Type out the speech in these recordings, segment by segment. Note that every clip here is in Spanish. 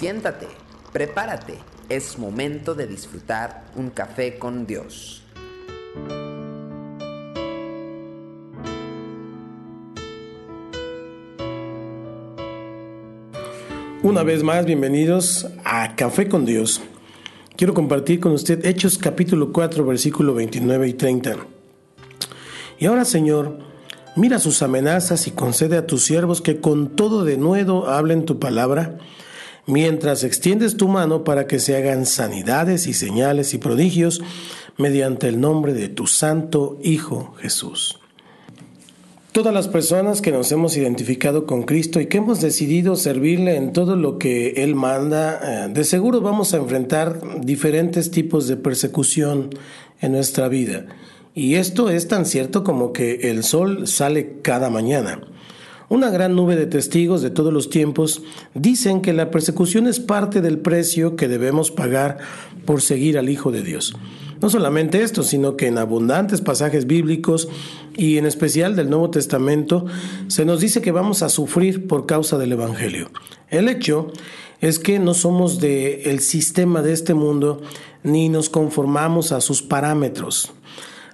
Siéntate, prepárate, es momento de disfrutar un café con Dios. Una vez más, bienvenidos a Café con Dios. Quiero compartir con usted Hechos capítulo 4, versículo 29 y 30. Y ahora, Señor, mira sus amenazas y concede a tus siervos que con todo denuedo hablen tu palabra, mientras extiendes tu mano para que se hagan sanidades y señales y prodigios mediante el nombre de tu santo Hijo Jesús. Todas las personas que nos hemos identificado con Cristo y que hemos decidido servirle en todo lo que Él manda, eh, de seguro vamos a enfrentar diferentes tipos de persecución en nuestra vida. Y esto es tan cierto como que el sol sale cada mañana. Una gran nube de testigos de todos los tiempos dicen que la persecución es parte del precio que debemos pagar por seguir al Hijo de Dios. No solamente esto, sino que en abundantes pasajes bíblicos y en especial del Nuevo Testamento se nos dice que vamos a sufrir por causa del Evangelio. El hecho es que no somos del el sistema de este mundo ni nos conformamos a sus parámetros.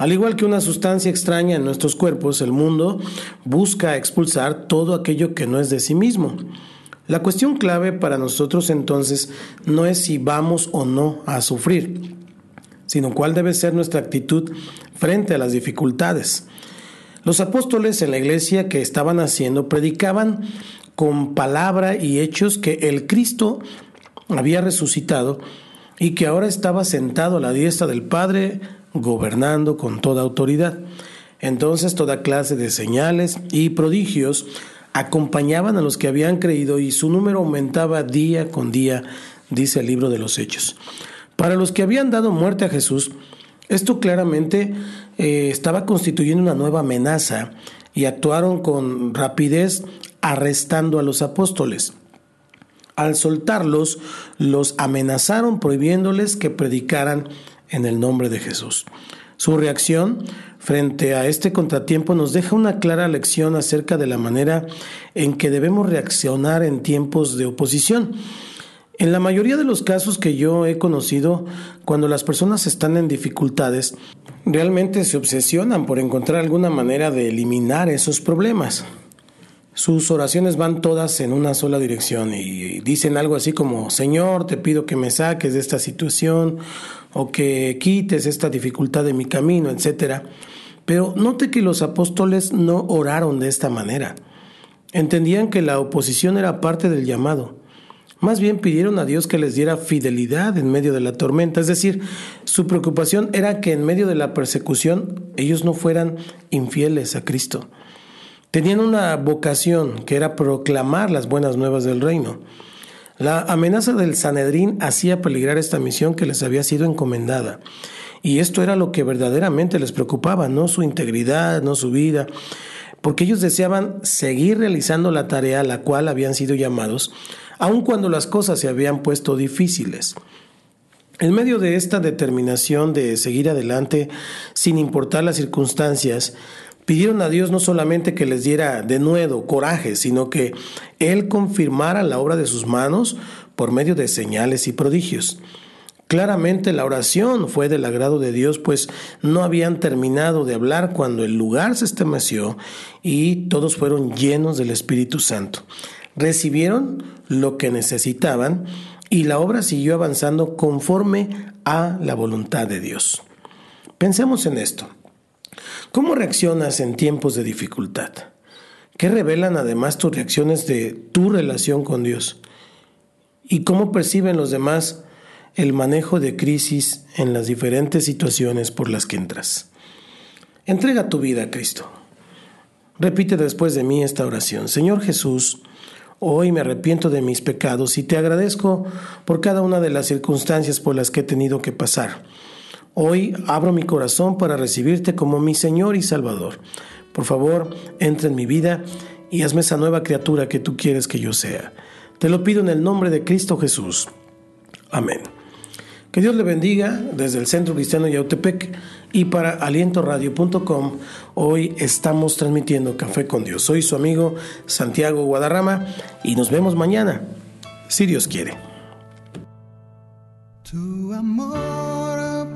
Al igual que una sustancia extraña en nuestros cuerpos, el mundo busca expulsar todo aquello que no es de sí mismo. La cuestión clave para nosotros entonces no es si vamos o no a sufrir, sino cuál debe ser nuestra actitud frente a las dificultades. Los apóstoles en la iglesia que estaban haciendo predicaban con palabra y hechos que el Cristo había resucitado y que ahora estaba sentado a la diestra del Padre, gobernando con toda autoridad. Entonces toda clase de señales y prodigios acompañaban a los que habían creído y su número aumentaba día con día, dice el libro de los Hechos. Para los que habían dado muerte a Jesús, esto claramente eh, estaba constituyendo una nueva amenaza y actuaron con rapidez arrestando a los apóstoles. Al soltarlos, los amenazaron prohibiéndoles que predicaran en el nombre de Jesús. Su reacción frente a este contratiempo nos deja una clara lección acerca de la manera en que debemos reaccionar en tiempos de oposición. En la mayoría de los casos que yo he conocido, cuando las personas están en dificultades, realmente se obsesionan por encontrar alguna manera de eliminar esos problemas. Sus oraciones van todas en una sola dirección y dicen algo así como, Señor, te pido que me saques de esta situación o que quites esta dificultad de mi camino, etc. Pero note que los apóstoles no oraron de esta manera. Entendían que la oposición era parte del llamado más bien pidieron a Dios que les diera fidelidad en medio de la tormenta. Es decir, su preocupación era que en medio de la persecución ellos no fueran infieles a Cristo. Tenían una vocación que era proclamar las buenas nuevas del reino. La amenaza del Sanedrín hacía peligrar esta misión que les había sido encomendada. Y esto era lo que verdaderamente les preocupaba, no su integridad, no su vida, porque ellos deseaban seguir realizando la tarea a la cual habían sido llamados, aun cuando las cosas se habían puesto difíciles. En medio de esta determinación de seguir adelante sin importar las circunstancias, pidieron a Dios no solamente que les diera de nuevo coraje, sino que Él confirmara la obra de sus manos por medio de señales y prodigios. Claramente la oración fue del agrado de Dios, pues no habían terminado de hablar cuando el lugar se estremeció y todos fueron llenos del Espíritu Santo recibieron lo que necesitaban y la obra siguió avanzando conforme a la voluntad de Dios. Pensemos en esto. ¿Cómo reaccionas en tiempos de dificultad? ¿Qué revelan además tus reacciones de tu relación con Dios? ¿Y cómo perciben los demás el manejo de crisis en las diferentes situaciones por las que entras? Entrega tu vida a Cristo. Repite después de mí esta oración. Señor Jesús, Hoy me arrepiento de mis pecados y te agradezco por cada una de las circunstancias por las que he tenido que pasar. Hoy abro mi corazón para recibirte como mi Señor y Salvador. Por favor, entra en mi vida y hazme esa nueva criatura que tú quieres que yo sea. Te lo pido en el nombre de Cristo Jesús. Amén. Que Dios le bendiga desde el Centro Cristiano Yautepec y para alientoradio.com. Hoy estamos transmitiendo Café con Dios. Soy su amigo Santiago Guadarrama y nos vemos mañana, si Dios quiere.